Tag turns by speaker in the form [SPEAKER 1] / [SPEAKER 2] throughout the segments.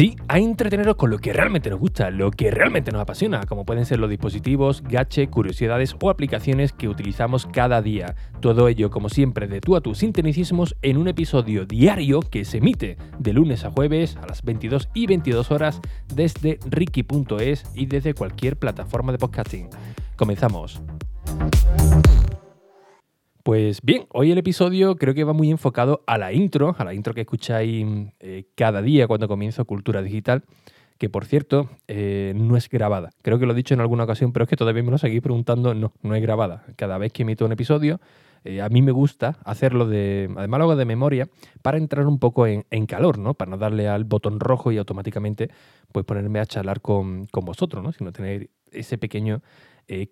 [SPEAKER 1] Sí, a entreteneros con lo que realmente nos gusta, lo que realmente nos apasiona, como pueden ser los dispositivos, gache, curiosidades o aplicaciones que utilizamos cada día. Todo ello, como siempre, de tú a tus sintonicismos en un episodio diario que se emite de lunes a jueves a las 22 y 22 horas desde ricky.es y desde cualquier plataforma de podcasting. Comenzamos. Pues bien, hoy el episodio creo que va muy enfocado a la intro, a la intro que escucháis eh, cada día cuando comienzo Cultura Digital, que por cierto eh, no es grabada. Creo que lo he dicho en alguna ocasión, pero es que todavía me lo seguís preguntando, no, no es grabada. Cada vez que emito un episodio, eh, a mí me gusta hacerlo de, además lo hago de memoria, para entrar un poco en, calor, ¿no? Para no darle al botón rojo y automáticamente pues ponerme a charlar con, vosotros, ¿no? Sino tener ese pequeño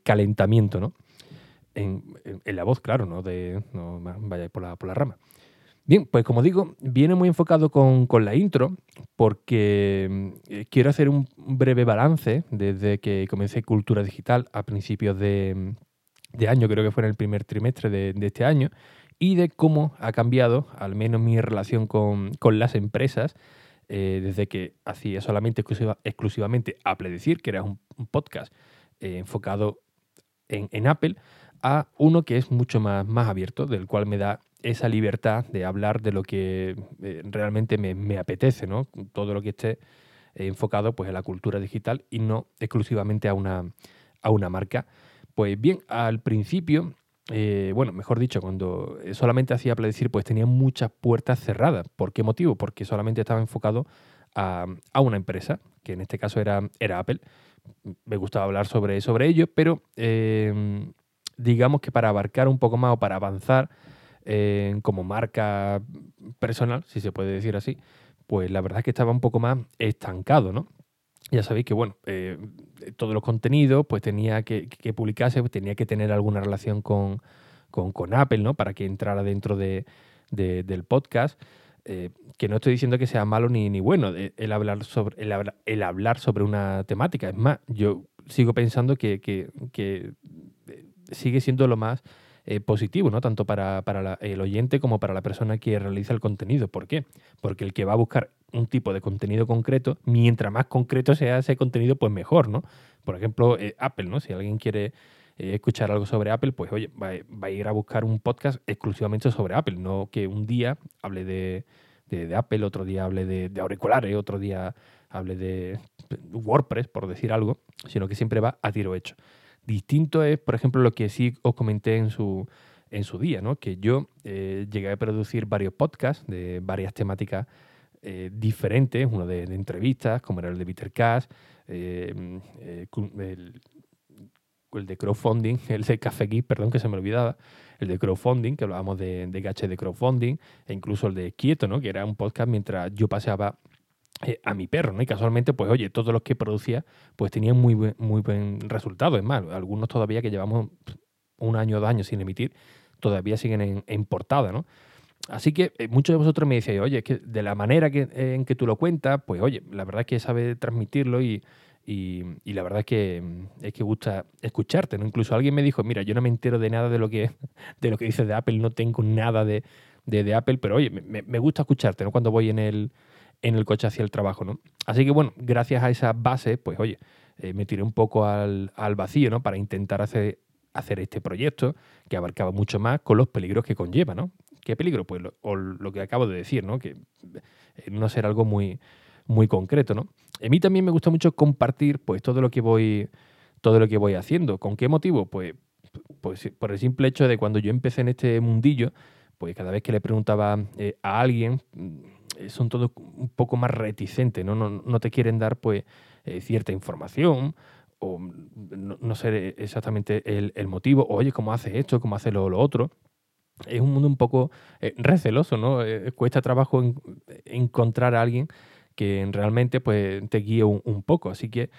[SPEAKER 1] calentamiento, ¿no? En, la voz, claro, no, de, no vayáis por la, por la rama. Bien, pues como digo, viene muy enfocado con, la intro porque eh, quiero hacer un breve balance desde que comencé Cultura Digital a principios de, año, creo que fue en el primer trimestre de, este año, y de cómo ha cambiado, al menos mi relación con, las empresas, eh, desde que hacía solamente exclusivamente Apple Decir, que era un, podcast eh, enfocado en, en Apple, a uno que es mucho más, más abierto, del cual me da esa libertad de hablar de lo que eh, realmente me, apetece, ¿no? Todo lo que esté enfocado pues, en la cultura digital y no exclusivamente a una, a una marca. Pues bien, al principio, eh, bueno, mejor dicho, cuando solamente hacía decir, pues tenía muchas puertas cerradas. ¿Por qué motivo? Porque solamente estaba enfocado a, una empresa, que en este caso era, era Apple. Me gustaba hablar sobre, sobre ello, pero eh, digamos que para abarcar un poco más o para avanzar eh, como marca personal, si se puede decir así, pues la verdad es que estaba un poco más estancado, ¿no? Ya sabéis que, bueno, eh, todos los contenidos, pues tenía que, publicarse, pues, tenía que tener alguna relación con, Apple, ¿no? Para que entrara dentro de, del podcast. Eh, que no estoy diciendo que sea malo ni, ni bueno el hablar, sobre, el, hablar sobre una temática. Es más, yo sigo pensando que, que sigue siendo lo más eh, positivo, ¿no? Tanto para, el oyente como para la persona que realiza el contenido. ¿Por qué? Porque el que va a buscar un tipo de contenido concreto, mientras más concreto sea ese contenido, pues mejor, ¿no? Por ejemplo, eh, Apple, ¿no? Si alguien quiere eh, escuchar algo sobre Apple, pues oye, va, a ir a buscar un podcast exclusivamente sobre Apple, no que un día hable de, Apple, otro día hable de, de auriculares, otro día hable de WordPress, por decir algo, sino que siempre va a tiro hecho. Distinto es, por ejemplo, lo que sí os comenté en su, en su día, ¿no? que yo eh, llegué a producir varios podcasts de varias temáticas eh, diferentes, uno de, entrevistas, como era el de Peter Cash, eh, el, de crowdfunding, el de Café Geek, perdón, que se me olvidaba, el de crowdfunding, que hablábamos de, de gache de crowdfunding, e incluso el de Quieto, ¿no? que era un podcast mientras yo paseaba eh, a mi perro, ¿no? Y casualmente, pues oye, todos los que producía, pues tenían muy buen, muy buen resultado. Es más, algunos todavía que llevamos un año o dos años sin emitir, todavía siguen en, portada, ¿no? Así que eh, muchos de vosotros me decían, oye, es que de la manera que, en que tú lo cuentas, pues oye, la verdad es que sabe transmitirlo y, la verdad es que, es que gusta escucharte, ¿no? Incluso alguien me dijo, mira, yo no me entero de nada de lo que, de lo que dices de Apple, no tengo nada de, Apple, pero oye, me, me, gusta escucharte, ¿no? Cuando voy en el, en el coche hacia el trabajo, ¿no? Así que bueno, gracias a esa base, pues oye, eh, me tiré un poco al, vacío, ¿no? Para intentar hacer, hacer este proyecto que abarcaba mucho más con los peligros que conlleva, ¿no? ¿Qué peligro? Pues lo, o lo que acabo de decir, ¿no? Que eh, no ser algo muy, muy concreto, ¿no? A mí también me gusta mucho compartir, pues, todo lo que voy, todo lo que voy haciendo. ¿Con qué motivo? Pues, pues por el simple hecho de cuando yo empecé en este mundillo, pues cada vez que le preguntaba eh, a alguien son todos un poco más reticentes, ¿no? No, te quieren dar pues eh, cierta información o no, sé exactamente el, motivo, oye, ¿cómo hace esto? ¿Cómo hace lo, otro? Es un mundo un poco eh, receloso, ¿no? cuesta trabajo encontrar a alguien que realmente pues, te guíe un, poco. Así que,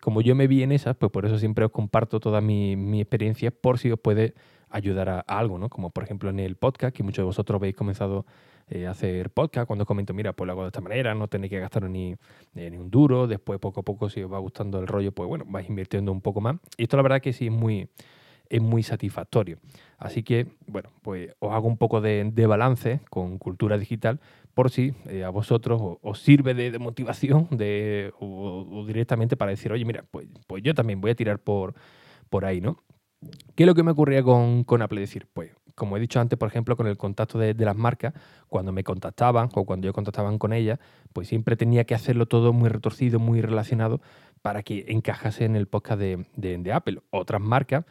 [SPEAKER 1] como yo me vi en esas, pues por eso siempre os comparto toda mi, mi experiencia por si os puede ayudar a, algo, ¿no? Como por ejemplo en el podcast, que muchos de vosotros habéis comenzado eh, hacer podcast, cuando os comento, mira, pues lo hago de esta manera, no tenéis que gastar ni, ni un duro, después poco a poco si os va gustando el rollo, pues bueno, vais invirtiendo un poco más. Y esto la verdad que sí es muy, es muy satisfactorio. Así que, bueno, pues os hago un poco de, balance con cultura digital por si eh, a vosotros os, sirve de, motivación de, o, directamente para decir, oye, mira, pues, pues yo también voy a tirar por, por ahí, ¿no? ¿Qué es lo que me ocurría con, con Apple? Decir, pues, como he dicho antes, por ejemplo, con el contacto de, las marcas, cuando me contactaban o cuando yo contactaban con ellas, pues siempre tenía que hacerlo todo muy retorcido, muy relacionado para que encajase en el podcast de, de Apple. Otras marcas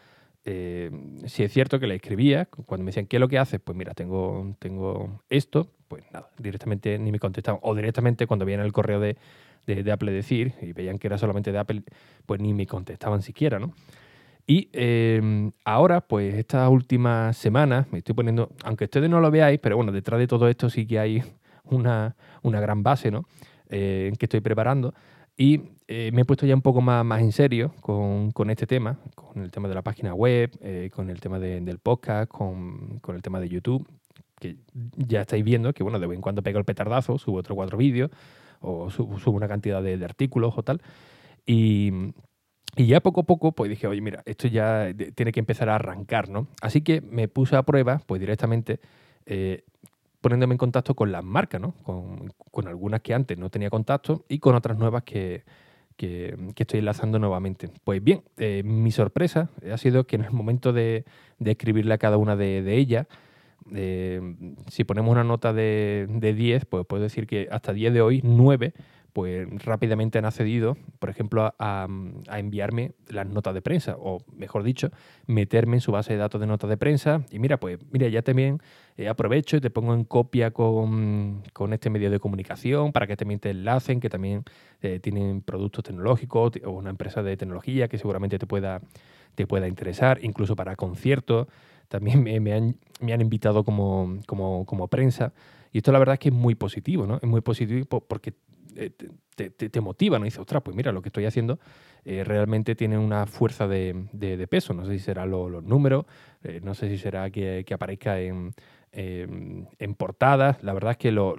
[SPEAKER 1] eh, si es cierto que le escribía, cuando me decían, ¿qué es lo que haces? Pues mira, tengo, tengo esto, pues nada, directamente ni me contestaban. O directamente cuando veían el correo de, de, Apple decir y veían que era solamente de Apple, pues ni me contestaban siquiera, ¿no? Y eh, ahora, pues estas últimas semanas, me estoy poniendo, aunque ustedes no lo veáis, pero bueno, detrás de todo esto sí que hay una, una gran base, ¿no? Eh, que estoy preparando. Y eh, me he puesto ya un poco más, más en serio con, con, este tema, con el tema de la página web, con el tema del podcast, con, con, el tema de YouTube, que ya estáis viendo que, bueno, de vez en cuando pego el petardazo, subo otro cuatro vídeos o subo, una cantidad de, de, artículos o tal. Y, y, ya poco a poco, pues dije, oye, mira, esto ya tiene que empezar a arrancar, ¿no? Así que me puse a prueba, pues directamente, eh, poniéndome en contacto con las marcas, ¿no? Con, con, algunas que antes no tenía contacto y con otras nuevas que, que, estoy enlazando nuevamente. Pues bien, eh, mi sorpresa ha sido que en el momento de, de escribirle a cada una de, de ellas, eh, si ponemos una nota de, de 10, pues puedo decir que hasta 10 de hoy, 9 pues rápidamente han accedido, por ejemplo, a, enviarme las notas de prensa, o mejor dicho, meterme en su base de datos de notas de prensa. Y mira, pues mira, ya también eh, aprovecho y te pongo en copia con, este medio de comunicación para que también te enlacen, que también eh, tienen productos tecnológicos o una empresa de tecnología que seguramente te pueda, te pueda interesar, incluso para conciertos. También me, han, me han, invitado como, como, como prensa. Y esto la verdad es que es muy positivo, ¿no? Es muy positivo porque eh, te, te, motiva, ¿no? Y dices, ostras, pues mira, lo que estoy haciendo eh, realmente tiene una fuerza de, peso. No sé si será los números, eh, no sé si será que, aparezca en, en, portadas. La verdad es que lo,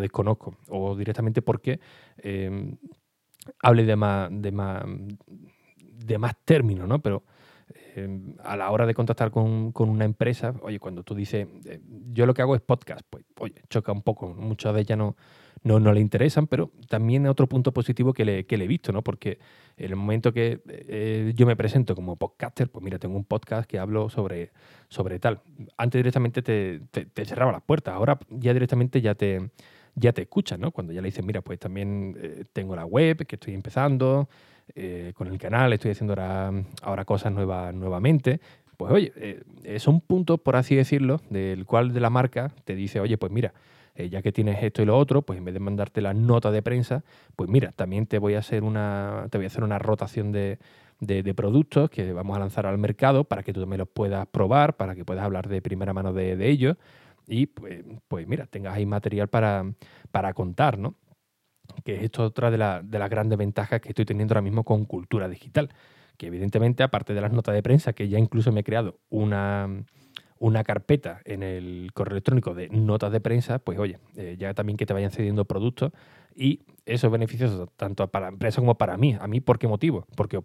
[SPEAKER 1] desconozco. O directamente porque hable de más, de más, de más términos, ¿no? Pero a la hora de contactar con, con, una empresa, oye, cuando tú dices, yo lo que hago es podcast, pues, oye, choca un poco. Muchas de ellas no no, no le interesan, pero también otro punto positivo que le, que le he visto, ¿no? Porque en el momento que eh, yo me presento como podcaster, pues mira, tengo un podcast que hablo sobre, sobre tal. Antes directamente te, te, cerraba las puertas, ahora ya directamente ya te, ya te escuchan, ¿no? Cuando ya le dices, mira, pues también eh, tengo la web, que estoy empezando, eh, con el canal, estoy haciendo ahora, ahora cosas nuevas nuevamente. Pues oye, son puntos, por así decirlo, del cual de la marca te dice, oye, pues mira, eh, ya que tienes esto y lo otro, pues en vez de mandarte la nota de prensa, pues mira, también te voy a hacer una, te voy a hacer una rotación de, productos que vamos a lanzar al mercado para que tú también los puedas probar, para que puedas hablar de primera mano de, ellos y pues, pues, mira, tengas ahí material para, para contar, ¿no? Que esto es otra de, de las grandes ventajas que estoy teniendo ahora mismo con cultura digital. Que evidentemente, aparte de las notas de prensa, que ya incluso me he creado una, una carpeta en el correo electrónico de notas de prensa, pues oye, eh, ya también que te vayan cediendo productos y eso es beneficioso tanto para la empresa como para mí. ¿A mí por qué motivo? Porque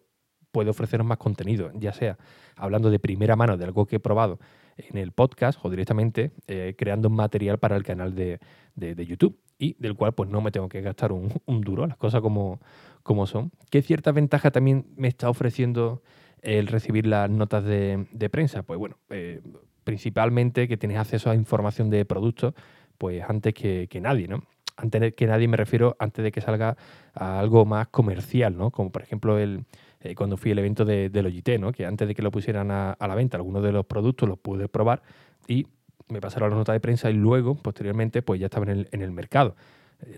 [SPEAKER 1] puede ofreceros más contenido, ya sea hablando de primera mano de algo que he probado en el podcast o directamente eh, creando material para el canal de, YouTube y del cual pues no me tengo que gastar un, duro, las cosas como, como son. ¿Qué cierta ventaja también me está ofreciendo el recibir las notas de, prensa? Pues bueno, eh, principalmente que tienes acceso a información de productos, pues antes que, nadie, ¿no? Antes que nadie me refiero antes de que salga a algo más comercial, ¿no? Como por ejemplo el, eh, cuando fui al evento de, de Logitech, ¿no? Que antes de que lo pusieran a, la venta, algunos de los productos los pude probar y me pasaron la nota de prensa y luego, posteriormente, pues ya estaban en el, mercado.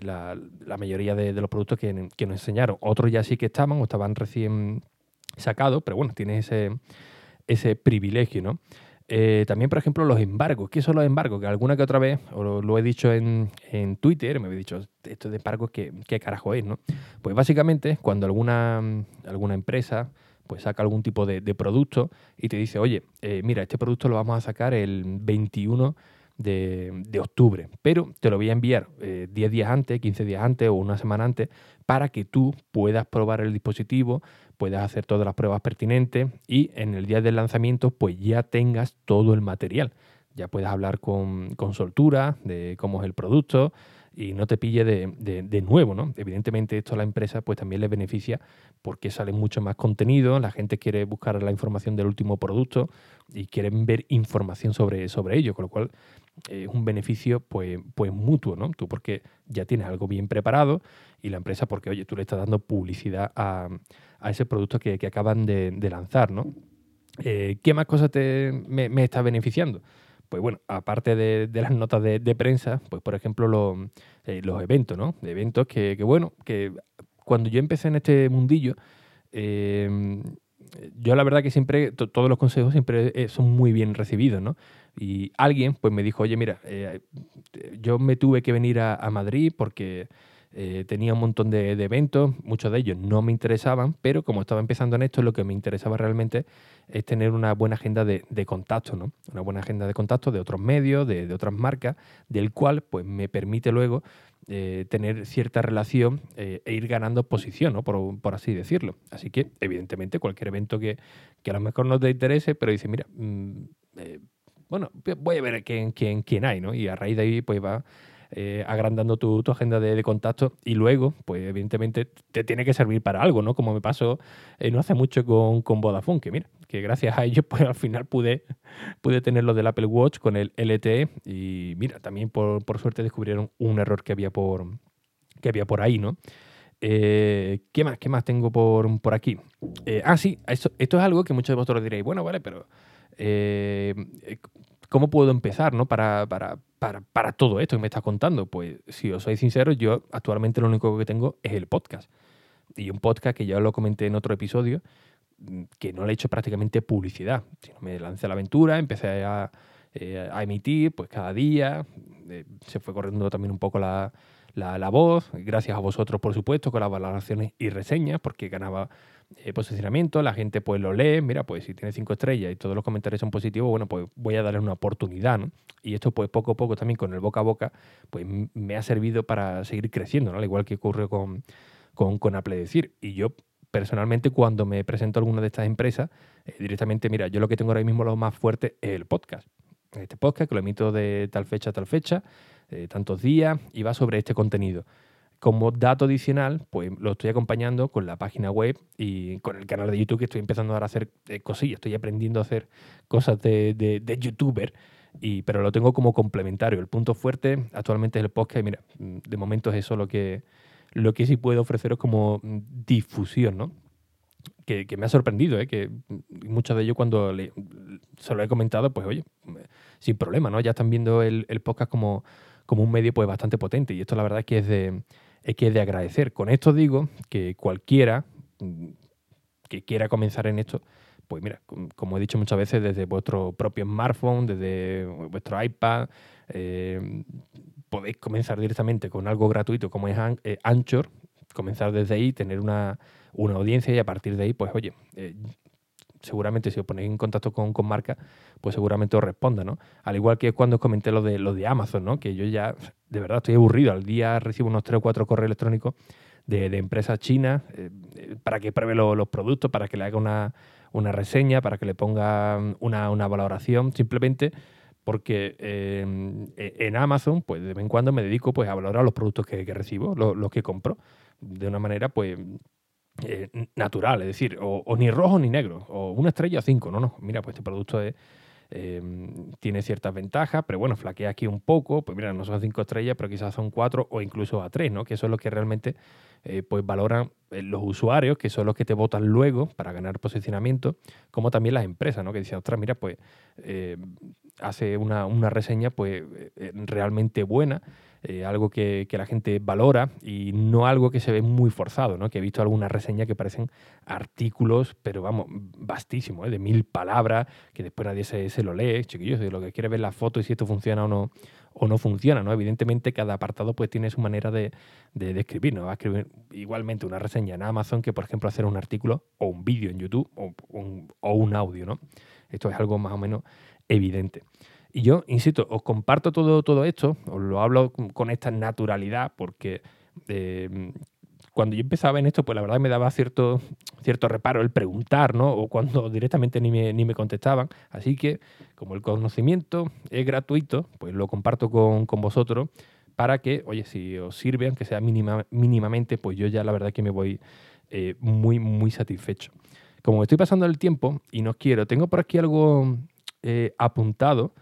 [SPEAKER 1] La, mayoría de, los productos que, nos enseñaron. Otros ya sí que estaban o estaban recién sacados, pero bueno, tienes ese privilegio, ¿no? Eh, también, por ejemplo, los embargos. ¿Qué son los embargos? Que alguna que otra vez, lo, he dicho en, Twitter, me había dicho, esto de embargos, ¿qué, ¿qué, carajo es? ¿no? Pues básicamente, cuando alguna, alguna empresa pues saca algún tipo de, producto y te dice, oye, eh, mira, este producto lo vamos a sacar el 21 de, octubre. Pero te lo voy a enviar 10 eh, días antes, 15 días antes o una semana antes para que tú puedas probar el dispositivo, puedas hacer todas las pruebas pertinentes y en el día del lanzamiento pues ya tengas todo el material. Ya puedas hablar con, con soltura de cómo es el producto, y no te pille de, nuevo, ¿no? Evidentemente esto a la empresa pues también le beneficia porque sale mucho más contenido, la gente quiere buscar la información del último producto y quieren ver información sobre, sobre ello, con lo cual es un beneficio pues, pues mutuo, ¿no? Tú porque ya tienes algo bien preparado y la empresa porque, oye, tú le estás dando publicidad a, ese producto que, acaban de, lanzar, ¿no? Eh, ¿Qué más cosas te, me, me está beneficiando? Pues bueno, aparte de, las notas de, prensa, pues por ejemplo eh, los eventos, ¿no? Eventos que, bueno, que cuando yo empecé en este mundillo, em, yo la verdad que siempre, todos los consejos siempre eh, son muy bien recibidos, ¿no? Y alguien pues me dijo, oye, mira, eh, yo me tuve que venir a Madrid porque eh, tenía un montón de, eventos, muchos de ellos no me interesaban, pero como estaba empezando en esto, lo que me interesaba realmente es tener una buena agenda de, contactos, ¿no? Una buena agenda de contactos de otros medios, de, otras marcas, del cual pues me permite luego eh, tener cierta relación eh, e ir ganando posición, ¿no? por, así decirlo. Así que, evidentemente, cualquier evento que, a lo mejor no te interese, pero dice, mira, mm, bueno, voy a ver quién, quién, quién hay, ¿no? Y a raíz de ahí, pues va eh, agrandando tu, agenda de, contacto y luego, pues evidentemente te tiene que servir para algo, ¿no? Como me pasó eh, no hace mucho con, con, Vodafone, que mira, que gracias a ellos pues al final pude, pude tener lo del Apple Watch con el LTE y mira, también por, suerte descubrieron un error que había por, que había por ahí, ¿no? Eh, ¿Qué más? ¿Qué más tengo por, por aquí? ah, sí, esto, esto, es algo que muchos de vosotros diréis, bueno, vale, pero ¿cómo puedo empezar ¿no? para, para, para, todo esto que me estás contando? Pues si os soy sincero, yo actualmente lo único que tengo es el podcast. Y un podcast que ya lo comenté en otro episodio, mm, que no le he hecho prácticamente publicidad, sino me lancé a la aventura, empecé a, eh, emitir pues cada día, eh, se fue corriendo también un poco la, la, voz, gracias a vosotros por supuesto, con las valoraciones y reseñas, porque ganaba eh, posicionamiento, la gente pues lo lee, mira, pues si tiene cinco estrellas y todos los comentarios son positivos, bueno, pues voy a darle una oportunidad, ¿no? Y esto pues poco a poco también con el boca a boca, pues me ha servido para seguir creciendo, ¿no? Al igual que ocurre con, con, Apple Decir. Y yo personalmente cuando me presento a alguna de estas empresas, eh, directamente, mira, yo lo que tengo ahora mismo lo más fuerte es el podcast. Este podcast que lo emito de tal fecha a tal fecha, eh, tantos días, y va sobre este contenido. Como dato adicional, pues lo estoy acompañando con la página web y con el canal de YouTube que estoy empezando a hacer eh, cosillas. Estoy aprendiendo a hacer cosas de, de, youtuber, y, pero lo tengo como complementario. El punto fuerte actualmente es el podcast. Y mira, mm, de momento es eso lo que, lo que sí puedo ofreceros como mm, difusión, ¿no? Que, me ha sorprendido, ¿eh? que muchos de ellos cuando se lo he comentado, pues oye, sin problema, ¿no? Ya están viendo el, el podcast como, como un medio pues bastante potente y esto la verdad es que es de, es que es de agradecer. Con esto digo que cualquiera mm, que quiera comenzar en esto, pues mira, como he dicho muchas veces, desde vuestro propio smartphone, desde vuestro iPad, eh, podéis comenzar directamente con algo gratuito como es eh, Anchor, comenzar desde ahí, tener una, audiencia y a partir de ahí, pues oye, eh, seguramente si os ponéis en contacto con, con marca, pues seguramente os responda, ¿no? Al igual que cuando os comenté lo de, lo de Amazon, ¿no? Que yo ya, de verdad, estoy aburrido. Al día recibo unos 3 o 4 correos electrónicos de, empresas chinas eh, eh, para que pruebe los productos, para que le haga una, reseña, para que le ponga una, valoración, simplemente porque eh, en Amazon, pues de vez en cuando me dedico pues, a valorar los productos que, recibo, los, que compro, de una manera pues eh, natural, es decir, o, ni rojo ni negro, o una estrella o cinco. No, no, mira, pues este producto em, tiene ciertas ventajas, pero bueno, flaquea aquí un poco, pues mira, no son cinco estrellas, pero quizás son cuatro o incluso a tres, ¿no? Que eso es lo que realmente eh, pues valoran eh, los usuarios, que son los que te votan luego para ganar posicionamiento, como también las empresas, ¿no? Que dicen, ostras, mira, pues hace una, una reseña pues realmente buena eh, algo que, la gente valora y no algo que se ve muy forzado, ¿no? Que he visto algunas reseñas que parecen artículos, pero vamos, vastísimos, ¿eh? de mil palabras, que después nadie se, lo lee, chiquillos, lo que quiere ver la foto y si esto funciona o no, o no funciona, ¿no? Evidentemente cada apartado pues tiene su manera de, de, escribir, ¿no? Va a escribir igualmente una reseña en Amazon que, por ejemplo, hacer un artículo o un vídeo en YouTube o un, o un audio, ¿no? Esto es algo más o menos evidente. Y yo, insisto, os comparto todo, todo esto, os lo hablo con esta naturalidad, porque eh, cuando yo empezaba en esto, pues la verdad me daba cierto, cierto reparo el preguntar, ¿no? O cuando directamente ni me, ni me contestaban. Así que, como el conocimiento es gratuito, pues lo comparto con, con vosotros para que, oye, si os sirve, aunque sea mínima, mínimamente, pues yo ya la verdad que me voy eh, muy, muy satisfecho. Como estoy pasando el tiempo y no quiero, tengo por aquí algo eh, apuntado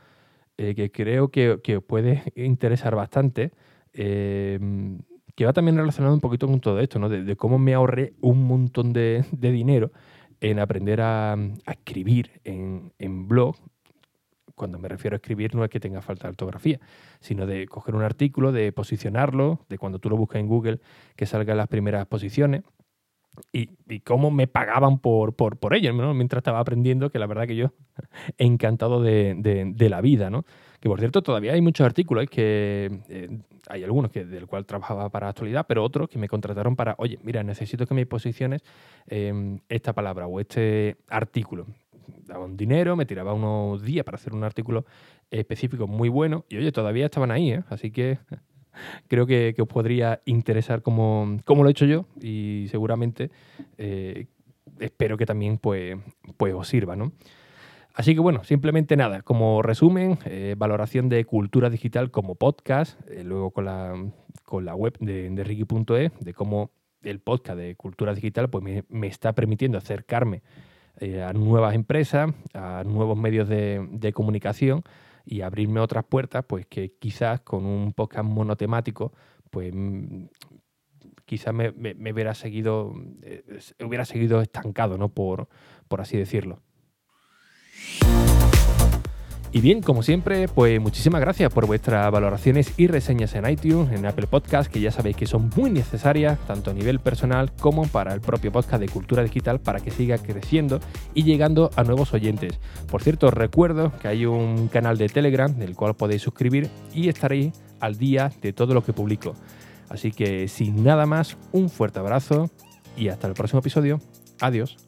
[SPEAKER 1] eh, que creo que, que, puede interesar bastante, em, que va también relacionado un poquito con todo esto, ¿no? de, cómo me ahorré un montón de, dinero en aprender a, escribir en, en, blog. Cuando me refiero a escribir no es que tenga falta de ortografía, sino de coger un artículo, de posicionarlo, de cuando tú lo buscas en Google que salga en las primeras posiciones y, cómo me pagaban por, por, por ello, mientras estaba aprendiendo, que la verdad que yo encantado de, de, la vida, ¿no? Que por cierto, todavía hay muchos artículos que eh, hay algunos que del cual trabajaba para actualidad, pero otros que me contrataron para, oye, mira, necesito que me posiciones em, esta palabra o este artículo. Daba un dinero, me tiraba unos días para hacer un artículo específico muy bueno y oye, todavía estaban ahí, ¿eh? así que creo que, os podría interesar como, lo he hecho yo y seguramente eh, espero que también pues, pues os sirva, ¿no? Así que bueno, simplemente nada, como resumen, eh, valoración de cultura digital como podcast, eh, luego con la, con la web de, de Ricky.e, de cómo el podcast de cultura digital pues me, está permitiendo acercarme a nuevas empresas, a nuevos medios de comunicación y abrirme otras puertas, pues que quizás con un podcast monotemático, pues mm, quizás me, hubiera seguido, eh, hubiera seguido estancado, ¿no? Por, por así decirlo. Y bien, como siempre, pues muchísimas gracias por vuestras valoraciones y reseñas en iTunes, en Apple Podcast, que ya sabéis que son muy necesarias, tanto a nivel personal como para el propio podcast de Cultura Digital, para que siga creciendo y llegando a nuevos oyentes. Por cierto, recuerdo que hay un canal de Telegram del cual podéis suscribir y estaréis al día de todo lo que publico. Así que sin nada más, un fuerte abrazo y hasta el próximo episodio. Adiós.